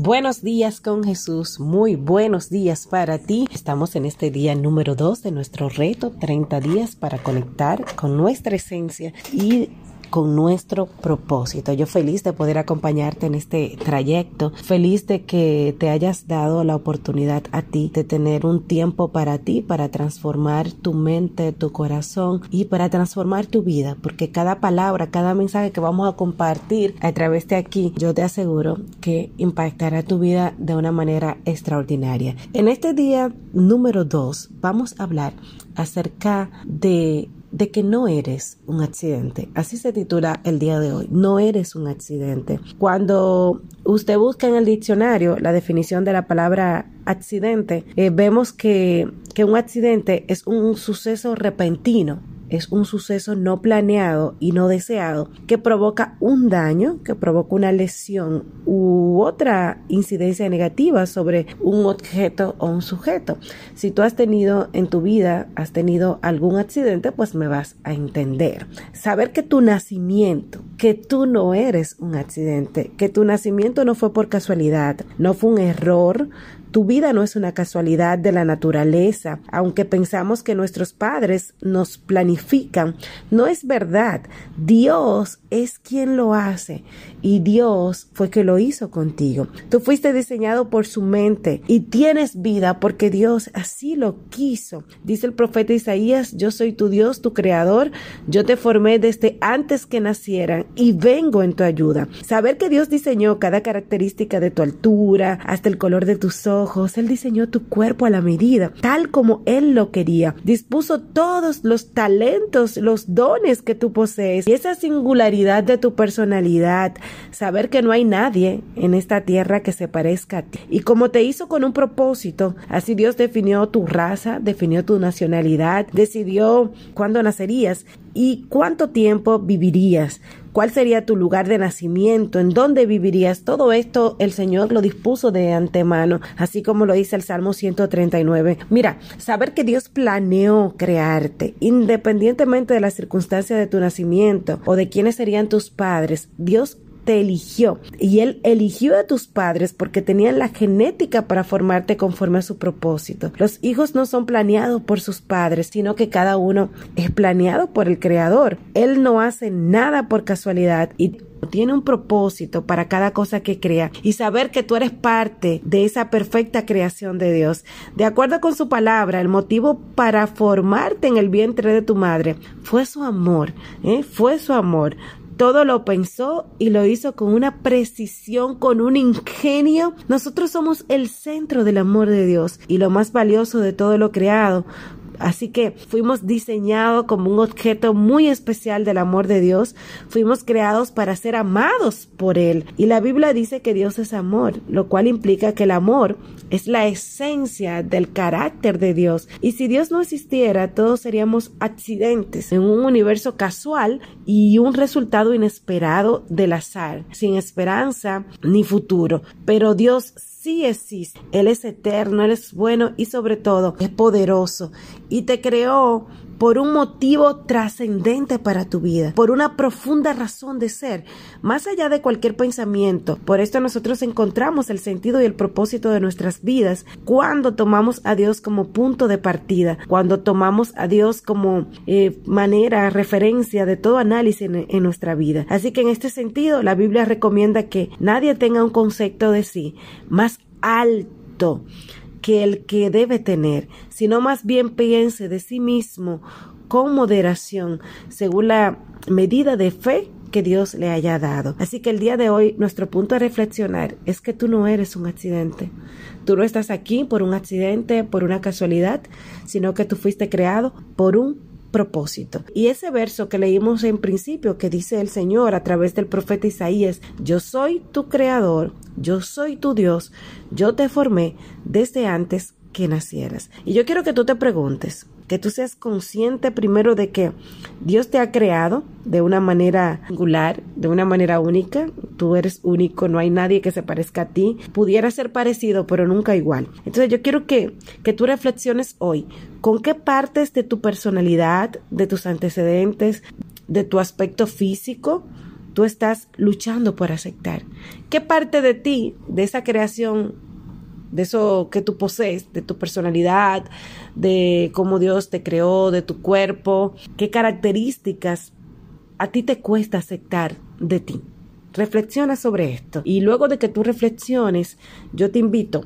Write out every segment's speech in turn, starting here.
Buenos días con Jesús, muy buenos días para ti. Estamos en este día número 2 de nuestro reto, 30 días para conectar con nuestra esencia y con nuestro propósito. Yo feliz de poder acompañarte en este trayecto, feliz de que te hayas dado la oportunidad a ti de tener un tiempo para ti, para transformar tu mente, tu corazón y para transformar tu vida, porque cada palabra, cada mensaje que vamos a compartir a través de aquí, yo te aseguro que impactará tu vida de una manera extraordinaria. En este día número 2 vamos a hablar acerca de de que no eres un accidente. Así se titula el día de hoy. No eres un accidente. Cuando usted busca en el diccionario la definición de la palabra accidente, eh, vemos que, que un accidente es un suceso repentino es un suceso no planeado y no deseado que provoca un daño, que provoca una lesión u otra incidencia negativa sobre un objeto o un sujeto. Si tú has tenido en tu vida, has tenido algún accidente, pues me vas a entender. Saber que tu nacimiento, que tú no eres un accidente, que tu nacimiento no fue por casualidad, no fue un error, tu vida no es una casualidad de la naturaleza, aunque pensamos que nuestros padres nos planifican. No es verdad. Dios es quien lo hace y Dios fue que lo hizo contigo. Tú fuiste diseñado por su mente y tienes vida porque Dios así lo quiso. Dice el profeta Isaías, yo soy tu Dios, tu creador, yo te formé desde antes que nacieran y vengo en tu ayuda. Saber que Dios diseñó cada característica de tu altura, hasta el color de tus ojos, él diseñó tu cuerpo a la medida, tal como Él lo quería. Dispuso todos los talentos, los dones que tú posees y esa singularidad de tu personalidad, saber que no hay nadie en esta tierra que se parezca a ti. Y como te hizo con un propósito, así Dios definió tu raza, definió tu nacionalidad, decidió cuándo nacerías y cuánto tiempo vivirías cuál sería tu lugar de nacimiento, en dónde vivirías. Todo esto el Señor lo dispuso de antemano, así como lo dice el Salmo 139. Mira, saber que Dios planeó crearte, independientemente de las circunstancias de tu nacimiento o de quiénes serían tus padres, Dios te eligió y Él eligió a tus padres porque tenían la genética para formarte conforme a su propósito. Los hijos no son planeados por sus padres, sino que cada uno es planeado por el Creador. Él no hace nada por casualidad y tiene un propósito para cada cosa que crea y saber que tú eres parte de esa perfecta creación de Dios. De acuerdo con su palabra, el motivo para formarte en el vientre de tu madre fue su amor, ¿eh? fue su amor. Todo lo pensó y lo hizo con una precisión, con un ingenio. Nosotros somos el centro del amor de Dios y lo más valioso de todo lo creado. Así que fuimos diseñados como un objeto muy especial del amor de Dios. Fuimos creados para ser amados por Él. Y la Biblia dice que Dios es amor, lo cual implica que el amor es la esencia del carácter de Dios. Y si Dios no existiera, todos seríamos accidentes en un universo casual y un resultado inesperado del azar, sin esperanza ni futuro. Pero Dios sí existe. Él es eterno, Él es bueno y sobre todo es poderoso. Y te creó por un motivo trascendente para tu vida, por una profunda razón de ser, más allá de cualquier pensamiento. Por esto nosotros encontramos el sentido y el propósito de nuestras vidas cuando tomamos a Dios como punto de partida, cuando tomamos a Dios como eh, manera, referencia de todo análisis en, en nuestra vida. Así que en este sentido, la Biblia recomienda que nadie tenga un concepto de sí más alto que el que debe tener, sino más bien piense de sí mismo con moderación, según la medida de fe que Dios le haya dado. Así que el día de hoy nuestro punto de reflexionar es que tú no eres un accidente. Tú no estás aquí por un accidente, por una casualidad, sino que tú fuiste creado por un propósito. Y ese verso que leímos en principio que dice el Señor a través del profeta Isaías, yo soy tu creador, yo soy tu Dios, yo te formé desde antes que nacieras. Y yo quiero que tú te preguntes, que tú seas consciente primero de que Dios te ha creado de una manera singular, de una manera única. Tú eres único, no hay nadie que se parezca a ti. Pudiera ser parecido, pero nunca igual. Entonces yo quiero que, que tú reflexiones hoy con qué partes de tu personalidad, de tus antecedentes, de tu aspecto físico, tú estás luchando por aceptar? ¿Qué parte de ti, de esa creación, de eso que tú posees, de tu personalidad, de cómo Dios te creó, de tu cuerpo, qué características a ti te cuesta aceptar de ti? Reflexiona sobre esto. Y luego de que tú reflexiones, yo te invito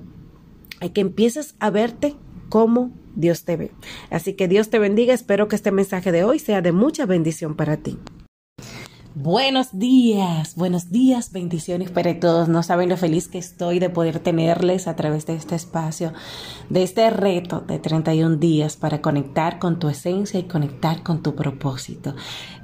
a que empieces a verte como Dios te ve. Así que Dios te bendiga. Espero que este mensaje de hoy sea de mucha bendición para ti. Buenos días, buenos días, bendiciones para todos. No saben lo feliz que estoy de poder tenerles a través de este espacio, de este reto de 31 días para conectar con tu esencia y conectar con tu propósito.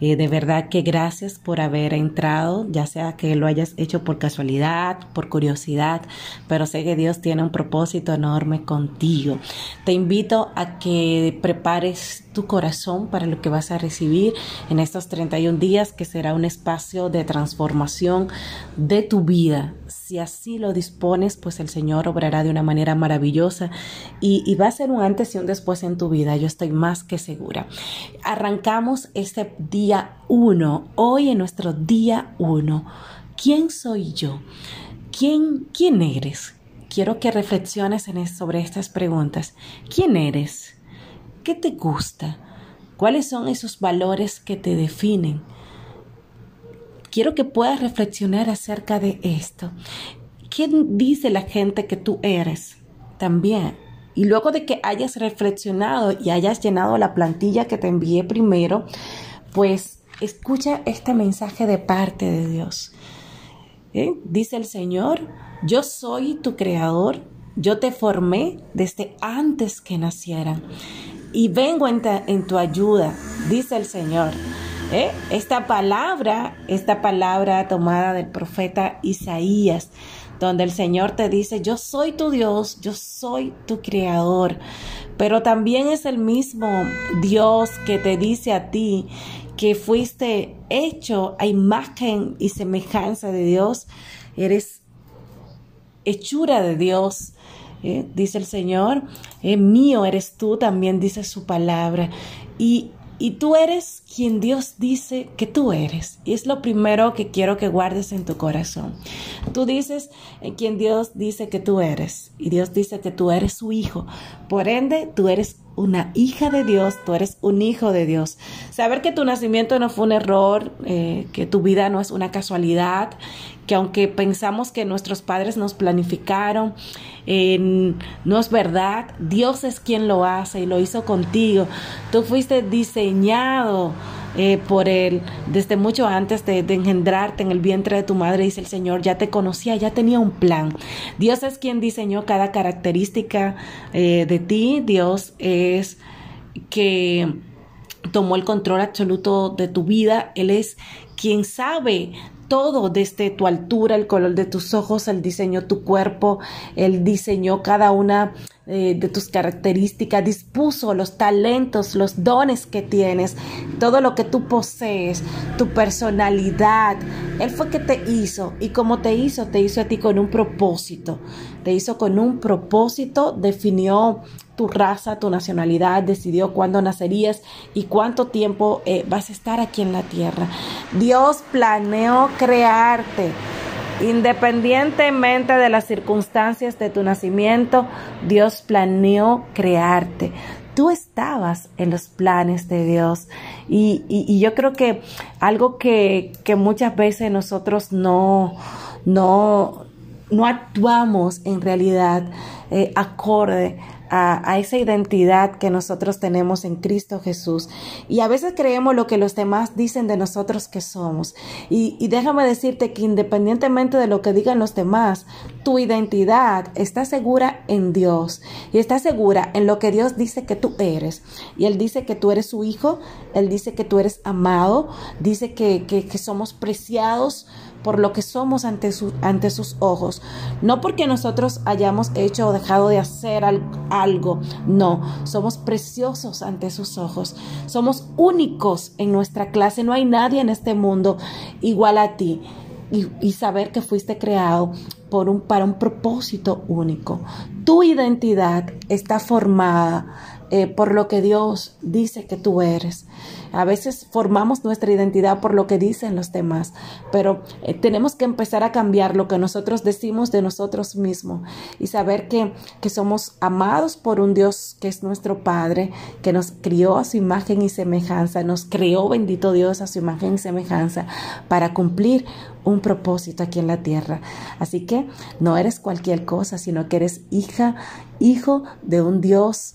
Eh, de verdad que gracias por haber entrado, ya sea que lo hayas hecho por casualidad, por curiosidad, pero sé que Dios tiene un propósito enorme contigo. Te invito a que prepares tu corazón para lo que vas a recibir en estos 31 días, que será un espacio de transformación de tu vida. Si así lo dispones, pues el Señor obrará de una manera maravillosa y, va a ser un antes y un después en tu vida. Yo estoy más que segura. Arrancamos este día 1, hoy en nuestro día 1. ¿Quién soy yo? ¿Quién, quién eres? Quiero que reflexiones sobre estas preguntas. ¿Quién eres? ¿Qué te gusta? ¿Cuáles son esos valores que te definen? Quiero que puedas reflexionar acerca de esto. ¿Quién dice la gente que tú eres? También. Y luego de que hayas reflexionado y hayas llenado la plantilla que te envié primero, pues escucha este mensaje de parte de Dios. ¿Eh? Dice el Señor, yo soy tu creador, yo te formé desde antes que nacieran y vengo en, tu ayuda, dice el Señor. ¿Eh? Esta palabra, esta palabra tomada del profeta Isaías, donde el Señor te dice, yo soy tu Dios, yo soy tu creador, pero también es el mismo Dios que te dice a ti que fuiste hecho a imagen y semejanza de Dios, eres hechura de Dios, ¿eh? dice el Señor, eh, mío eres tú, también dice su palabra. Y, y tú eres quien Dios dice que tú eres. Y es lo primero que quiero que guardes en tu corazón. Tú dices en quien Dios dice que tú eres. Y Dios dice que tú eres su hijo. Por ende, tú eres una hija de Dios, tú eres un hijo de Dios. Saber que tu nacimiento no fue un error, eh, que tu vida no es una casualidad, que aunque pensamos que nuestros padres nos planificaron, no es verdad. Dios es quien lo hace y lo hizo contigo. Tú fuiste diseñado eh, por Él desde mucho antes de, engendrarte en el vientre de tu madre, dice el Señor, ya te conocía, ya tenía un plan. Dios es quien diseñó cada característica eh, de ti, Dios es que tomó el control absoluto de tu vida, Él es quien sabe todo desde tu altura, el color de tus ojos, Él diseñó tu cuerpo, Él diseñó cada una eh, de tus características, dispuso los talentos, los dones que tienes, todo lo que tú posees, tu personalidad. Él fue que te hizo y como te hizo, te hizo a ti con un propósito. Te hizo con un propósito, definió tu raza, tu nacionalidad, decidió cuándo nacerías y cuánto tiempo eh, vas a estar aquí en la tierra. Dios planeó crearte Independientemente de las circunstancias de tu nacimiento, Dios planeó crearte. Tú estabas en los planes de Dios. Y, yo creo que algo que, muchas veces nosotros no, no, no actuamos en realidad eh, acorde a, esa identidad que nosotros tenemos en Cristo Jesús. Y a veces creemos lo que los demás dicen de nosotros que somos. Y, déjame decirte que independientemente de lo que digan los demás, tu identidad está segura en Dios y está segura en lo que Dios dice que tú eres. Y Él dice que tú eres su hijo, Él dice que tú eres amado, dice que, que somos preciados por lo que somos ante, su, ante sus ojos. No porque nosotros hayamos hecho o dejado de hacer algo, no, somos preciosos ante sus ojos. Somos únicos en nuestra clase, no hay nadie en este mundo igual a ti. Y, saber que fuiste creado por un, para un propósito único. Tu identidad está formada eh, por lo que Dios dice que tú eres. A veces formamos nuestra identidad por lo que dicen los demás, pero eh, tenemos que empezar a cambiar lo que nosotros decimos de nosotros mismos y saber que, que somos amados por un Dios que es nuestro Padre, que nos crió a su imagen y semejanza, nos creó, bendito Dios, a su imagen y semejanza para cumplir un propósito aquí en la tierra. Así que no eres cualquier cosa, sino que eres hija, hijo de un Dios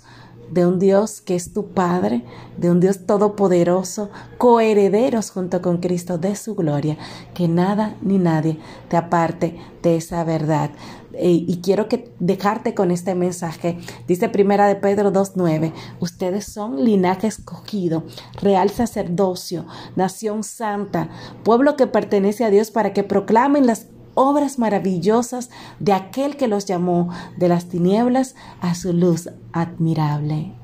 de un Dios que es tu Padre, de un Dios todopoderoso, coherederos junto con Cristo de su gloria, que nada ni nadie te aparte de esa verdad. Y quiero que dejarte con este mensaje. Dice Primera de Pedro 2.9, ustedes son linaje escogido, real sacerdocio, nación santa, pueblo que pertenece a Dios para que proclamen las obras maravillosas de aquel que los llamó de las tinieblas a su luz admirable.